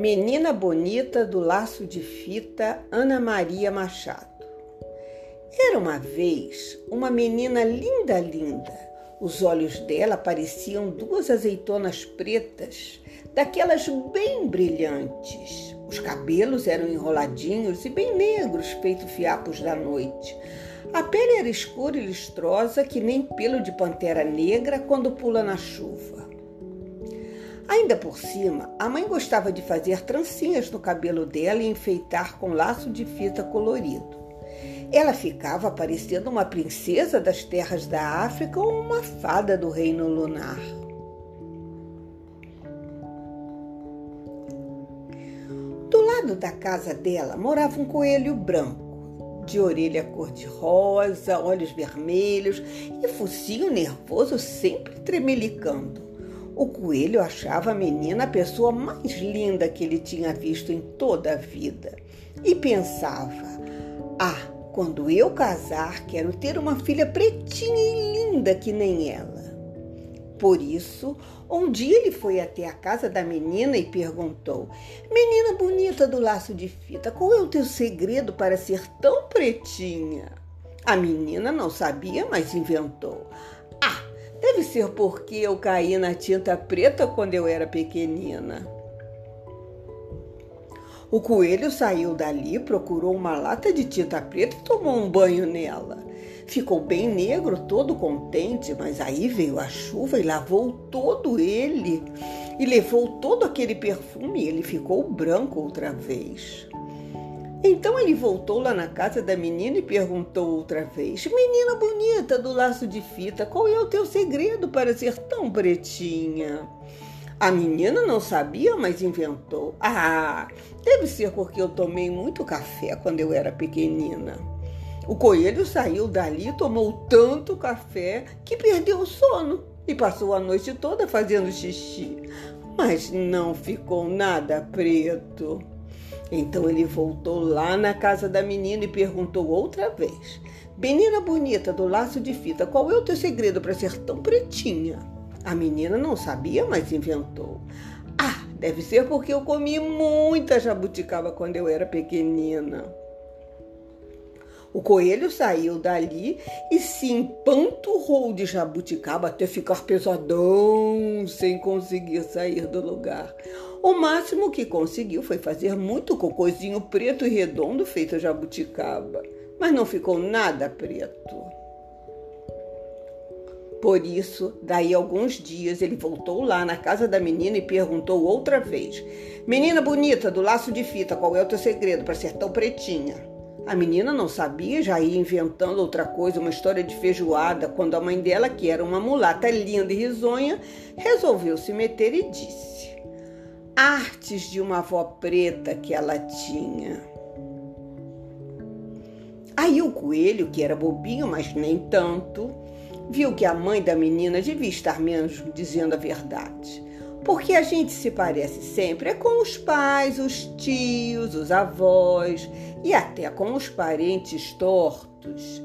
Menina Bonita do Laço de Fita, Ana Maria Machado. Era uma vez uma menina linda, linda. Os olhos dela pareciam duas azeitonas pretas, daquelas bem brilhantes. Os cabelos eram enroladinhos e bem negros, feito fiapos da noite. A pele era escura e lustrosa, que nem pelo de pantera negra quando pula na chuva. Ainda por cima, a mãe gostava de fazer trancinhas no cabelo dela e enfeitar com laço de fita colorido. Ela ficava parecendo uma princesa das terras da África ou uma fada do reino lunar. Do lado da casa dela morava um coelho branco, de orelha cor-de-rosa, olhos vermelhos e focinho nervoso sempre tremelicando. O coelho achava a menina a pessoa mais linda que ele tinha visto em toda a vida e pensava: Ah, quando eu casar, quero ter uma filha pretinha e linda que nem ela. Por isso, um dia ele foi até a casa da menina e perguntou: Menina bonita do laço de fita, qual é o teu segredo para ser tão pretinha? A menina não sabia, mas inventou. Deve ser porque eu caí na tinta preta quando eu era pequenina. O coelho saiu dali, procurou uma lata de tinta preta e tomou um banho nela. Ficou bem negro, todo contente, mas aí veio a chuva e lavou todo ele. E levou todo aquele perfume e ele ficou branco outra vez. Então ele voltou lá na casa da menina e perguntou outra vez: Menina bonita do laço de fita, qual é o teu segredo para ser tão pretinha? A menina não sabia, mas inventou. Ah, deve ser porque eu tomei muito café quando eu era pequenina. O coelho saiu dali e tomou tanto café que perdeu o sono e passou a noite toda fazendo xixi. Mas não ficou nada preto. Então ele voltou lá na casa da menina e perguntou outra vez: Menina bonita do laço de fita, qual é o teu segredo para ser tão pretinha? A menina não sabia, mas inventou. Ah, deve ser porque eu comi muita jabuticaba quando eu era pequenina. O coelho saiu dali e se empanturrou de jabuticaba até ficar pesadão, sem conseguir sair do lugar. O máximo que conseguiu foi fazer muito cocôzinho preto e redondo feito jabuticaba, mas não ficou nada preto. Por isso, daí alguns dias, ele voltou lá na casa da menina e perguntou outra vez: Menina bonita do laço de fita, qual é o teu segredo para ser tão pretinha? A menina não sabia, já ia inventando outra coisa, uma história de feijoada, quando a mãe dela, que era uma mulata linda e risonha, resolveu se meter e disse: artes de uma avó preta que ela tinha. Aí o coelho, que era bobinho, mas nem tanto, viu que a mãe da menina devia estar menos dizendo a verdade. Porque a gente se parece sempre é com os pais, os tios, os avós e até com os parentes tortos.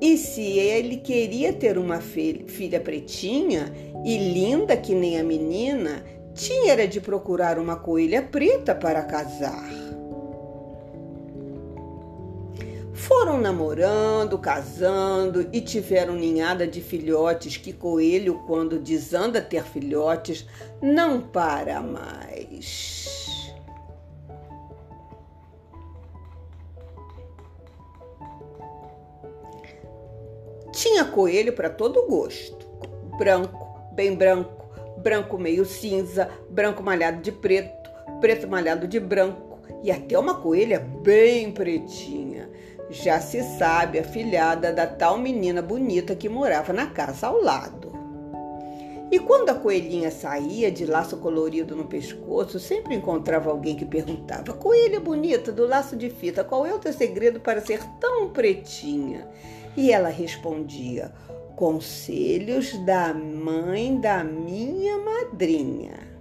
E se ele queria ter uma filha pretinha e linda que nem a menina, tinha era de procurar uma coelha preta para casar. Foram namorando, casando e tiveram ninhada de filhotes que coelho, quando desanda ter filhotes, não para mais. Tinha coelho para todo gosto, branco, bem branco branco meio cinza, branco malhado de preto, preto malhado de branco e até uma coelha bem pretinha. Já se sabe, a filhada da tal menina bonita que morava na casa ao lado. E quando a coelhinha saía de laço colorido no pescoço, sempre encontrava alguém que perguntava: Coelha bonita do laço de fita, qual é o teu segredo para ser tão pretinha? E ela respondia: Conselhos da mãe da minha madrinha.